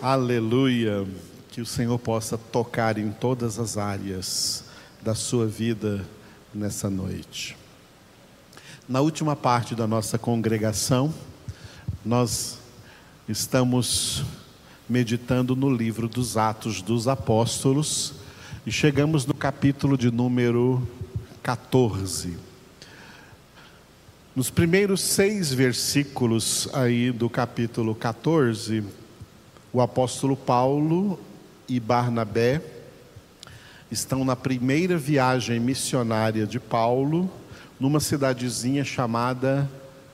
Aleluia. Que o Senhor possa tocar em todas as áreas da sua vida nessa noite. Na última parte da nossa congregação, nós estamos meditando no livro dos Atos dos Apóstolos e chegamos no capítulo de número 14. Nos primeiros seis versículos aí do capítulo 14, o apóstolo Paulo e Barnabé estão na primeira viagem missionária de Paulo, numa cidadezinha chamada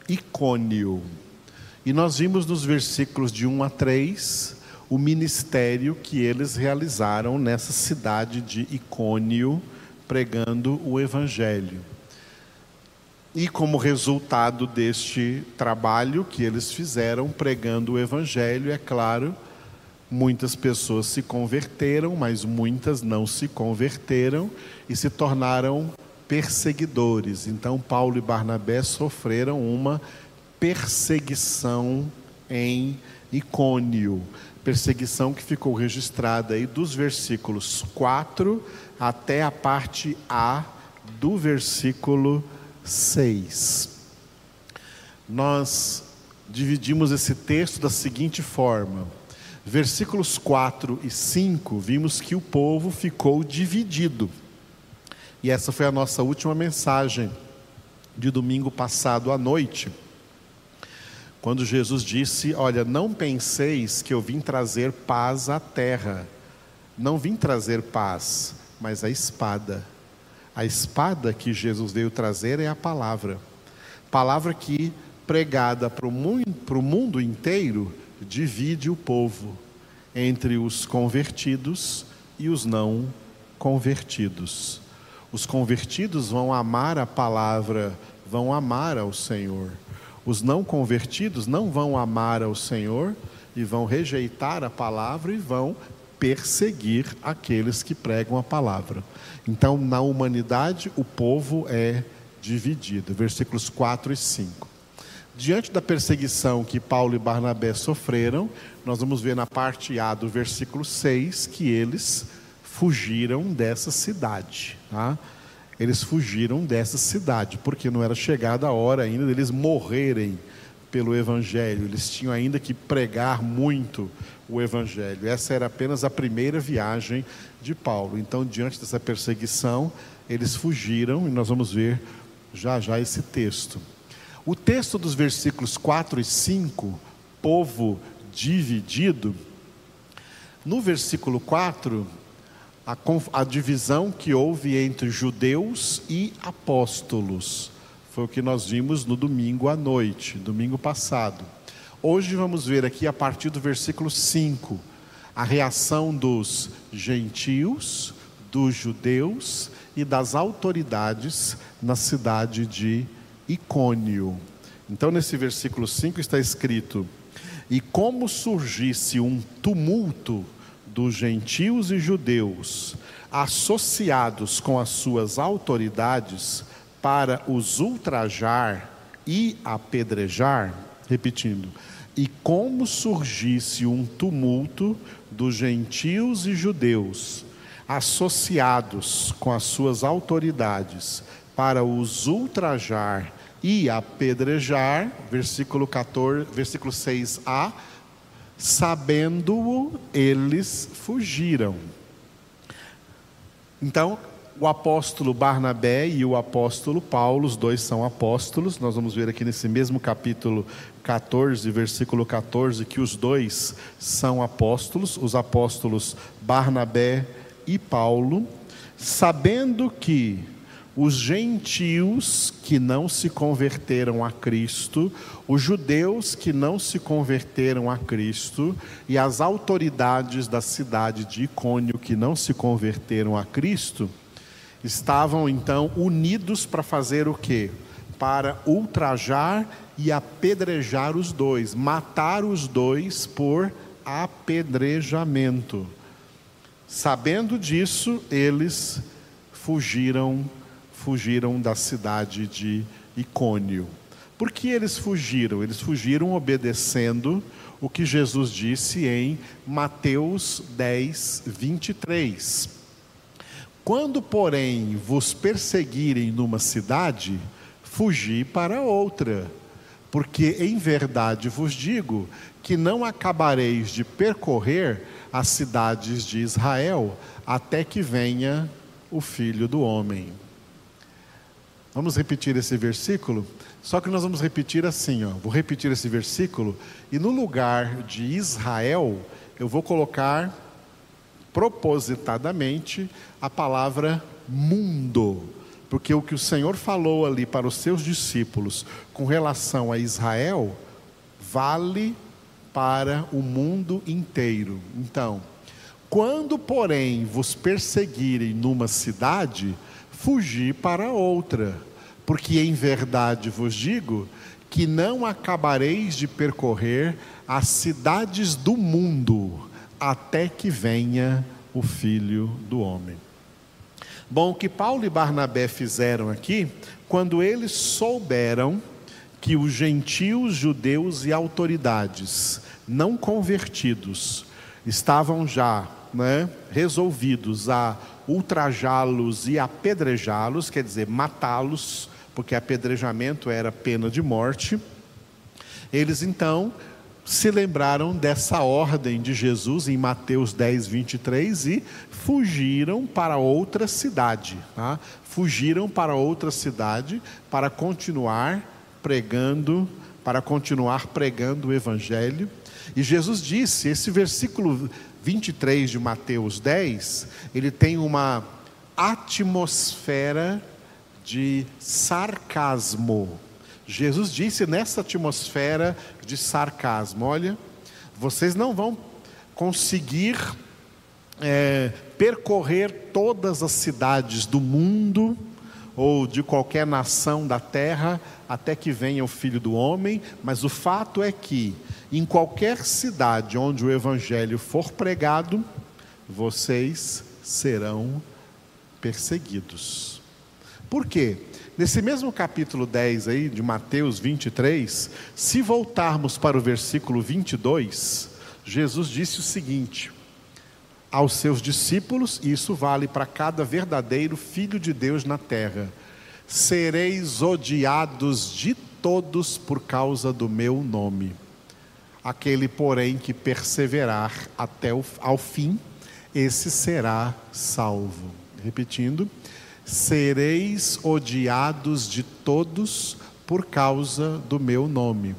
Icônio. E nós vimos nos versículos de 1 a 3 o ministério que eles realizaram nessa cidade de Icônio, pregando o evangelho. E como resultado deste trabalho que eles fizeram pregando o evangelho, é claro, Muitas pessoas se converteram, mas muitas não se converteram e se tornaram perseguidores. Então, Paulo e Barnabé sofreram uma perseguição em Icônio. Perseguição que ficou registrada aí dos versículos 4 até a parte A do versículo 6. Nós dividimos esse texto da seguinte forma: versículos 4 e 5, vimos que o povo ficou dividido. E essa foi a nossa última mensagem de domingo passado à noite. Quando Jesus disse: Olha, não penseis que eu vim trazer paz à terra. Não vim trazer paz, mas a espada. A espada que Jesus veio trazer é a palavra. Palavra que, pregada para o mundo, inteiro, divide o povo entre os convertidos e os não convertidos. Os convertidos vão amar a palavra, vão amar ao Senhor. Os não convertidos não vão amar ao Senhor e vão rejeitar a palavra e vão perseguir aqueles que pregam a palavra. Então, na humanidade, o povo é dividido. Versículos 4 e 5. Diante da perseguição que Paulo e Barnabé sofreram, nós vamos ver na parte A do versículo 6 que eles fugiram dessa cidade. Tá? Eles fugiram dessa cidade, porque não era chegada a hora ainda deles morrerem pelo Evangelho, eles tinham ainda que pregar muito o Evangelho. Essa era apenas a primeira viagem de Paulo. Então, diante dessa perseguição, eles fugiram, e nós vamos ver já já esse texto. O texto dos versículos 4 e 5, povo dividido, no versículo 4, a, a, divisão que houve entre judeus e apóstolos. Foi o que nós vimos no domingo à noite, domingo passado. Hoje vamos ver aqui a partir do versículo 5, a reação dos gentios, dos judeus e das autoridades na cidade de Icônio. Então, nesse versículo 5 está escrito: E como surgisse um tumulto dos gentios e judeus, associados com as suas autoridades, para os ultrajar e apedrejar, repetindo, e como surgisse um tumulto dos gentios e judeus, associados com as suas autoridades, para os ultrajar e apedrejar, versículo 14, versículo 6a, sabendo-o, eles fugiram. Então, o apóstolo Barnabé e o apóstolo Paulo, os dois são apóstolos, nós vamos ver aqui nesse mesmo capítulo 14, versículo 14, que os dois são apóstolos, os apóstolos Barnabé e Paulo, sabendo que os gentios que não se converteram a Cristo, os judeus que não se converteram a Cristo e as autoridades da cidade de Icônio que não se converteram a Cristo, estavam então unidos para fazer o quê? Para ultrajar e apedrejar os dois, matar os dois por apedrejamento. Sabendo disso, eles fugiram fugiram da cidade de Icônio. Por que eles fugiram? Eles fugiram obedecendo o que Jesus disse em Mateus 10, 23. Quando, porém, vos perseguirem numa cidade, fugi para outra, porque em verdade vos digo que não acabareis de percorrer as cidades de Israel até que venha o filho do homem. Vamos repetir esse versículo? Só que nós vamos repetir assim, ó. Vou repetir esse versículo e no lugar de Israel, eu vou colocar propositadamente a palavra mundo, porque o que o Senhor falou ali para os seus discípulos com relação a Israel vale para o mundo inteiro. Então, quando, porém, vos perseguirem numa cidade, fugi para outra porque em verdade vos digo que não acabareis de percorrer as cidades do mundo até que venha o Filho do Homem. Bom, o que Paulo e Barnabé fizeram aqui, quando eles souberam que os gentios, judeus e autoridades não convertidos estavam já né, resolvidos a ultrajá-los e apedrejá-los, quer dizer, matá-los, porque apedrejamento era pena de morte. Eles então se lembraram dessa ordem de Jesus em Mateus 10, 23 e fugiram para outra cidade. Tá? Fugiram para outra cidade para continuar pregando, para continuar pregando o Evangelho. E Jesus disse, esse versículo 23 de Mateus 10, ele tem uma atmosfera de sarcasmo. Jesus disse nessa atmosfera de sarcasmo: olha, vocês não vão conseguir é, percorrer todas as cidades do mundo ou de qualquer nação da terra até que venha o filho do homem, mas o fato é que em qualquer cidade onde o evangelho for pregado, vocês serão perseguidos. Por quê? Nesse mesmo capítulo 10 aí, de Mateus 23, se voltarmos para o versículo 22, Jesus disse o seguinte aos seus discípulos, e isso vale para cada verdadeiro filho de Deus na terra: sereis odiados de todos por causa do meu nome. Aquele, porém, que perseverar até o, ao fim, esse será salvo. Repetindo, sereis odiados de todos por causa do meu nome.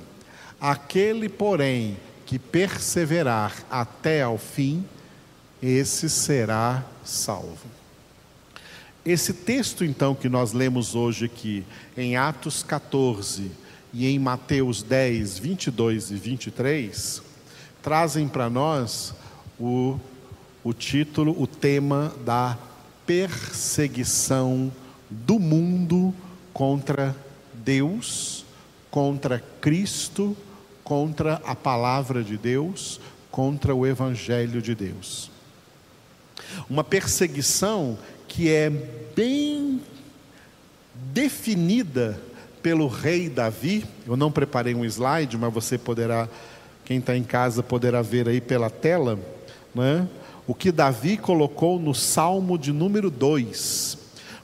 Aquele, porém, que perseverar até ao fim, esse será salvo. Esse texto, então, que nós lemos hoje aqui, em Atos 14 e em Mateus 10, 22 e 23, trazem para nós o, o título, o tema da perseguição do mundo contra Deus, contra Cristo, contra a palavra de Deus, contra o Evangelho de Deus. Uma perseguição que é bem definida pelo rei Davi. Eu não preparei um slide, mas você poderá, quem está em casa, poderá ver aí pela tela, né? o que Davi colocou no Salmo de número 2.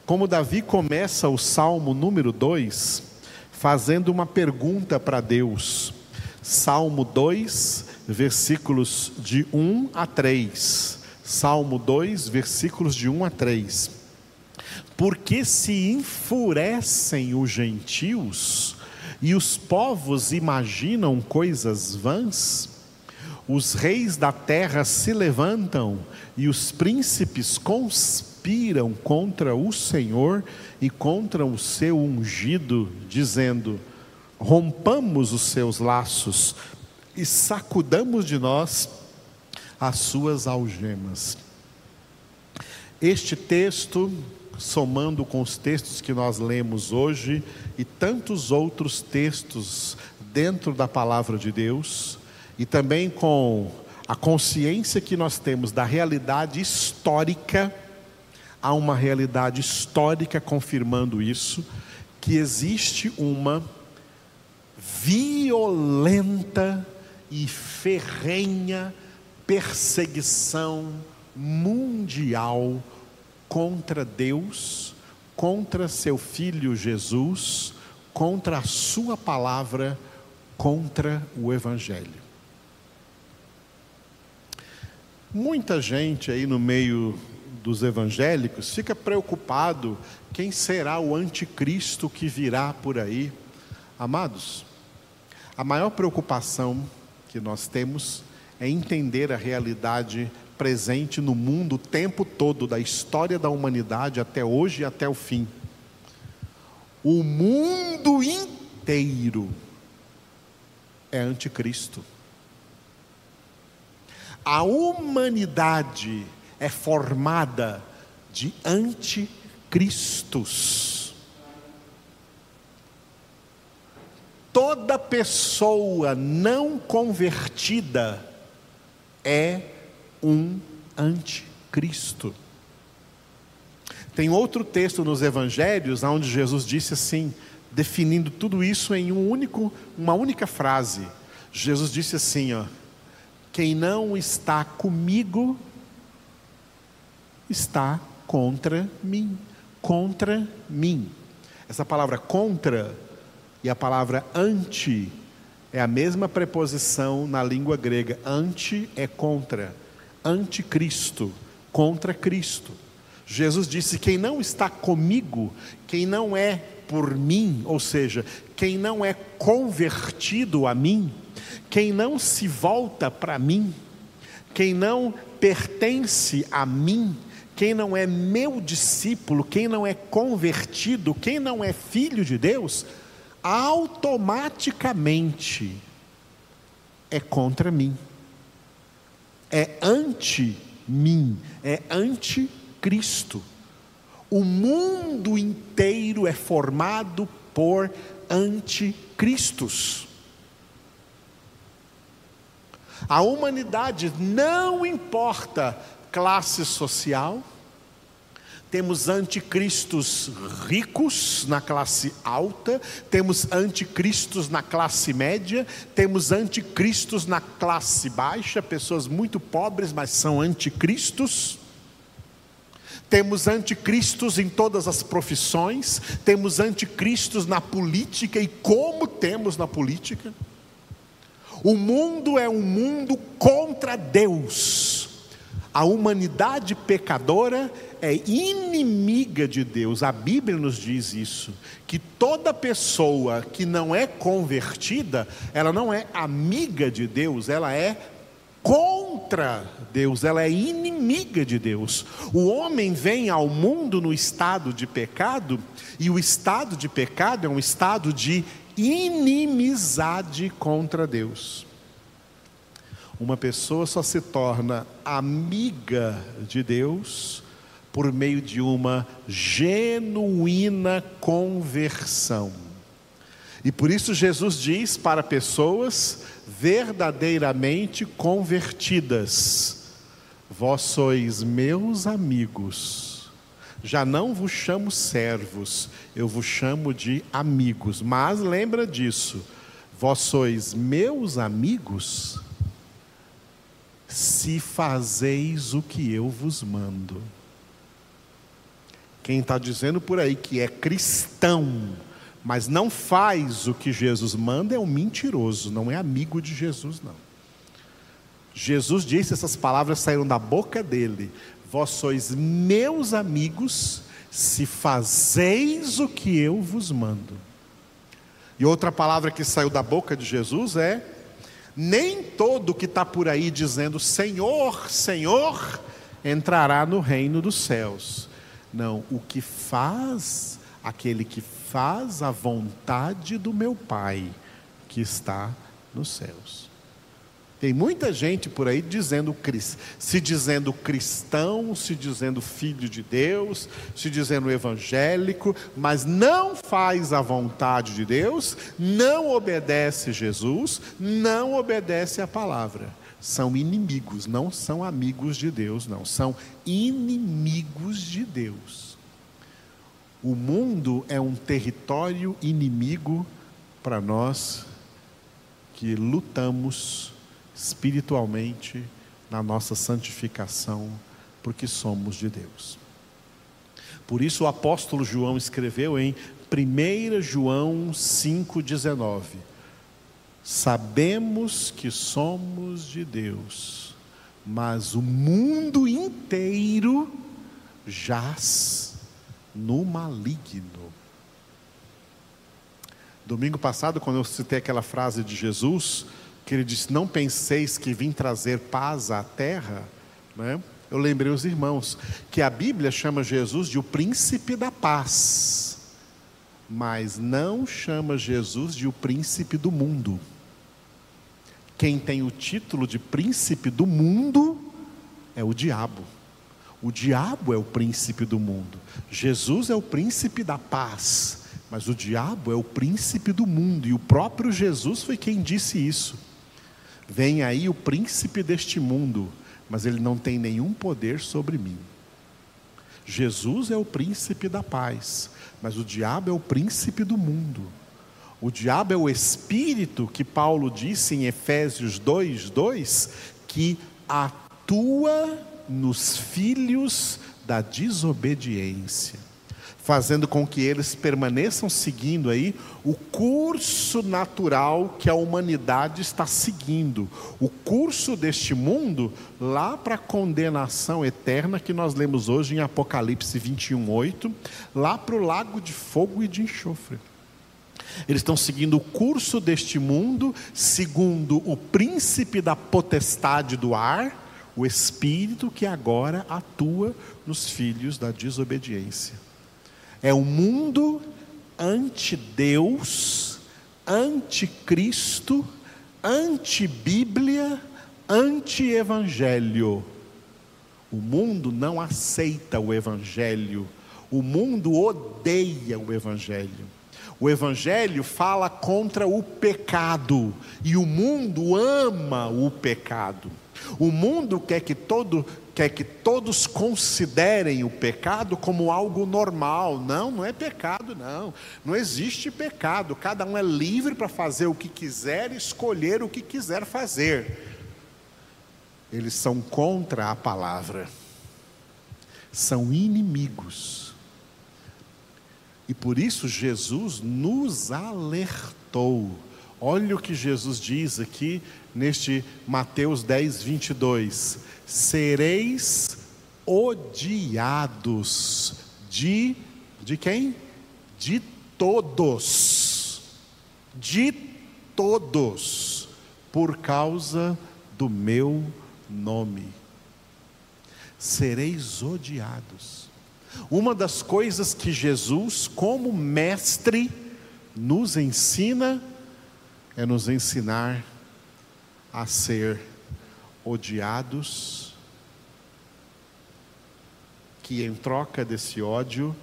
Como Davi começa o Salmo número 2, fazendo uma pergunta para Deus. Salmo 2, versículos de 1 a 3. Salmo 2, versículos de 1 a 3. Porque se enfurecem os gentios e os povos imaginam coisas vãs, os reis da terra se levantam e os príncipes conspiram contra o Senhor e contra o seu ungido, dizendo: rompamos os seus laços e sacudamos de nós as suas algemas. Este texto, somando com os textos que nós lemos hoje e tantos outros textos dentro da palavra de Deus, e também com a consciência que nós temos da realidade histórica, há uma realidade histórica confirmando isso, que existe uma violenta e ferrenha perseguição mundial contra Deus, contra seu filho Jesus, contra a sua palavra, contra o evangelho. Muita gente aí no meio dos evangélicos fica preocupado quem será o anticristo que virá por aí. Amados, a maior preocupação que nós temos é entender a realidade presente no mundo o tempo todo, da história da humanidade até hoje e até o fim. O mundo inteiro é anticristo. A humanidade é formada de anticristos. Toda pessoa não convertida é um anticristo. Tem outro texto nos evangelhos onde Jesus disse assim, definindo tudo isso em um único, uma única frase. Jesus disse assim, ó: Quem não está comigo está contra mim, contra mim. Essa palavra contra e a palavra anti é a mesma preposição na língua grega. Anti é contra, anticristo, contra Cristo. Jesus disse: Quem não está comigo, quem não é por mim, ou seja, quem não é convertido a mim, quem não se volta para mim, quem não pertence a mim, quem não é meu discípulo, quem não é convertido, quem não é filho de Deus, automaticamente é contra mim, é anti mim, é anti Cristo. O mundo inteiro é formado por anticristos. A humanidade não importa classe social, temos anticristos ricos na classe alta, temos anticristos na classe média, temos anticristos na classe baixa, pessoas muito pobres, mas são anticristos. Temos anticristos em todas as profissões, temos anticristos na política e como temos na política. O mundo é um mundo contra Deus. A humanidade pecadora é inimiga de Deus. A Bíblia nos diz isso, que toda pessoa que não é convertida, ela não é amiga de Deus, ela é contra Deus, ela é inimiga de Deus. O homem vem ao mundo no estado de pecado, e o estado de pecado é um estado de inimizade contra Deus. Uma pessoa só se torna amiga de Deus por meio de uma genuína conversão. E por isso Jesus diz para pessoas verdadeiramente convertidas: Vós sois meus amigos. Já não vos chamo servos, eu vos chamo de amigos. Mas lembra disso: vós sois meus amigos se fazeis o que eu vos mando. Quem está dizendo por aí que é cristão, mas não faz o que Jesus manda, é um mentiroso, não é amigo de Jesus, não. Jesus disse, essas palavras saíram da boca dele: Vós sois meus amigos, se fazeis o que eu vos mando. E outra palavra que saiu da boca de Jesus é: nem todo que está por aí dizendo Senhor, Senhor, entrará no reino dos céus. Não, o que faz, aquele que faz a vontade do meu Pai que está nos céus. Tem muita gente por aí dizendo se dizendo cristão, se dizendo filho de Deus, se dizendo evangélico, mas não faz a vontade de Deus, não obedece Jesus, não obedece a palavra. São inimigos, não são amigos de Deus, não, são inimigos de Deus. O mundo é um território inimigo para nós que lutamos espiritualmente na nossa santificação, porque somos de Deus. Por isso o apóstolo João escreveu em 1 João 5,19: Sabemos que somos de Deus, mas o mundo inteiro jaz no maligno. Domingo passado, quando eu citei aquela frase de Jesus, que ele disse: Não penseis que vim trazer paz à terra, né? eu lembrei os irmãos que a Bíblia chama Jesus de o príncipe da paz, mas não chama Jesus de o príncipe do mundo. Quem tem o título de príncipe do mundo é o diabo. O diabo é o príncipe do mundo. Jesus é o príncipe da paz, mas o diabo é o príncipe do mundo, e o próprio Jesus foi quem disse isso. Vem aí o príncipe deste mundo, mas ele não tem nenhum poder sobre mim. Jesus é o príncipe da paz, mas o diabo é o príncipe do mundo. O diabo é o espírito que Paulo disse em Efésios 2, 2, que atua nos filhos da desobediência fazendo com que eles permaneçam seguindo aí o curso natural que a humanidade está seguindo, o curso deste mundo lá para a condenação eterna que nós lemos hoje em Apocalipse 21:8, lá para o lago de fogo e de enxofre. Eles estão seguindo o curso deste mundo, segundo o príncipe da potestade do ar, o espírito que agora atua nos filhos da desobediência. É um mundo anti-Deus, anti-Cristo, anti-Bíblia, anti-Evangelho. O mundo não aceita o Evangelho, o mundo odeia o Evangelho. O Evangelho fala contra o pecado e o mundo ama o pecado. O mundo quer que todo quer que todos considerem o pecado como algo normal. Não, não é pecado, não. Não existe pecado. Cada um é livre para fazer o que quiser, escolher o que quiser fazer. Eles são contra a palavra. São inimigos. E por isso Jesus nos alertou. Olha o que Jesus diz aqui neste Mateus 10, 22 sereis odiados de de quem? De todos. De todos por causa do meu nome. Sereis odiados. Uma das coisas que Jesus, como mestre, nos ensina é nos ensinar a ser odiados, que em troca desse ódio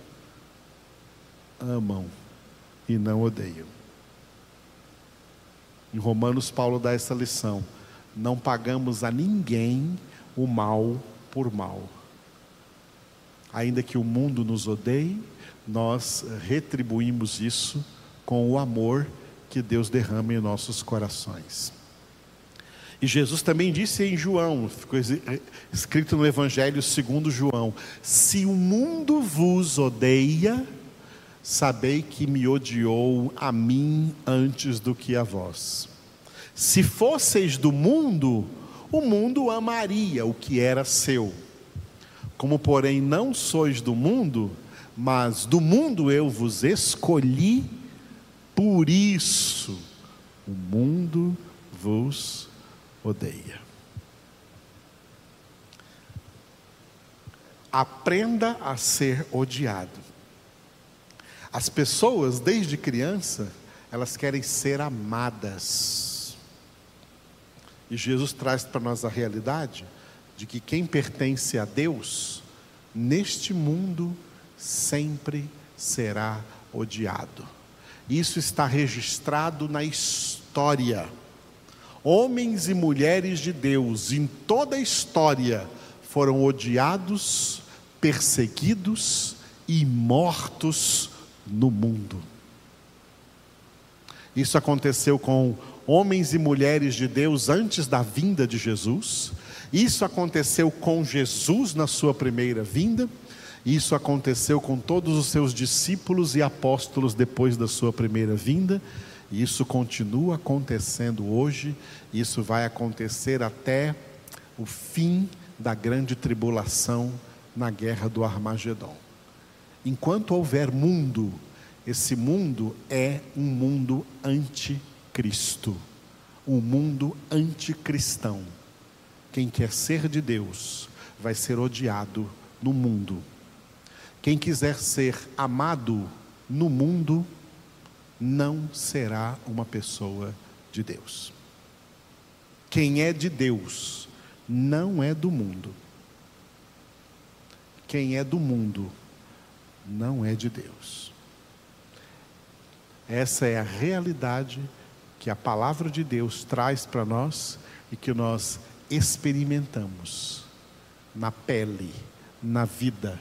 amam e não odeiam. Em Romanos, Paulo dá essa lição: não pagamos a ninguém o mal por mal. Ainda que o mundo nos odeie, nós retribuímos isso com o amor que Deus derrama em nossos corações. E Jesus também disse em João, ficou escrito no Evangelho segundo João: Se o mundo vos odeia, sabei que me odiou a mim antes do que a vós. Se fosseis do mundo, o mundo amaria o que era seu. Como, porém, não sois do mundo, mas do mundo eu vos escolhi, por isso o mundo vos odeia. Aprenda a ser odiado. As pessoas, desde criança, elas querem ser amadas. E Jesus traz para nós a realidade de que quem pertence a Deus, neste mundo, sempre será odiado. Isso está registrado na história. Homens e mulheres de Deus em toda a história foram odiados, perseguidos e mortos no mundo. Isso aconteceu com homens e mulheres de Deus antes da vinda de Jesus. Isso aconteceu com Jesus na sua primeira vinda. Isso aconteceu com todos os seus discípulos e apóstolos depois da sua primeira vinda. E isso continua acontecendo hoje. Isso vai acontecer até o fim da grande tribulação na guerra do Armagedon. Enquanto houver mundo, esse mundo é um mundo anticristo, um mundo anticristão. Quem quer ser de Deus vai ser odiado no mundo. Quem quiser ser amado no mundo não será uma pessoa de Deus. Quem é de Deus não é do mundo. Quem é do mundo não é de Deus. Essa é a realidade que a palavra de Deus traz para nós e que nós experimentamos na pele, na vida,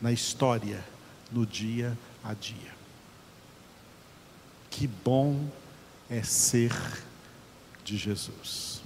na história, no dia a dia. Que bom é ser de Jesus.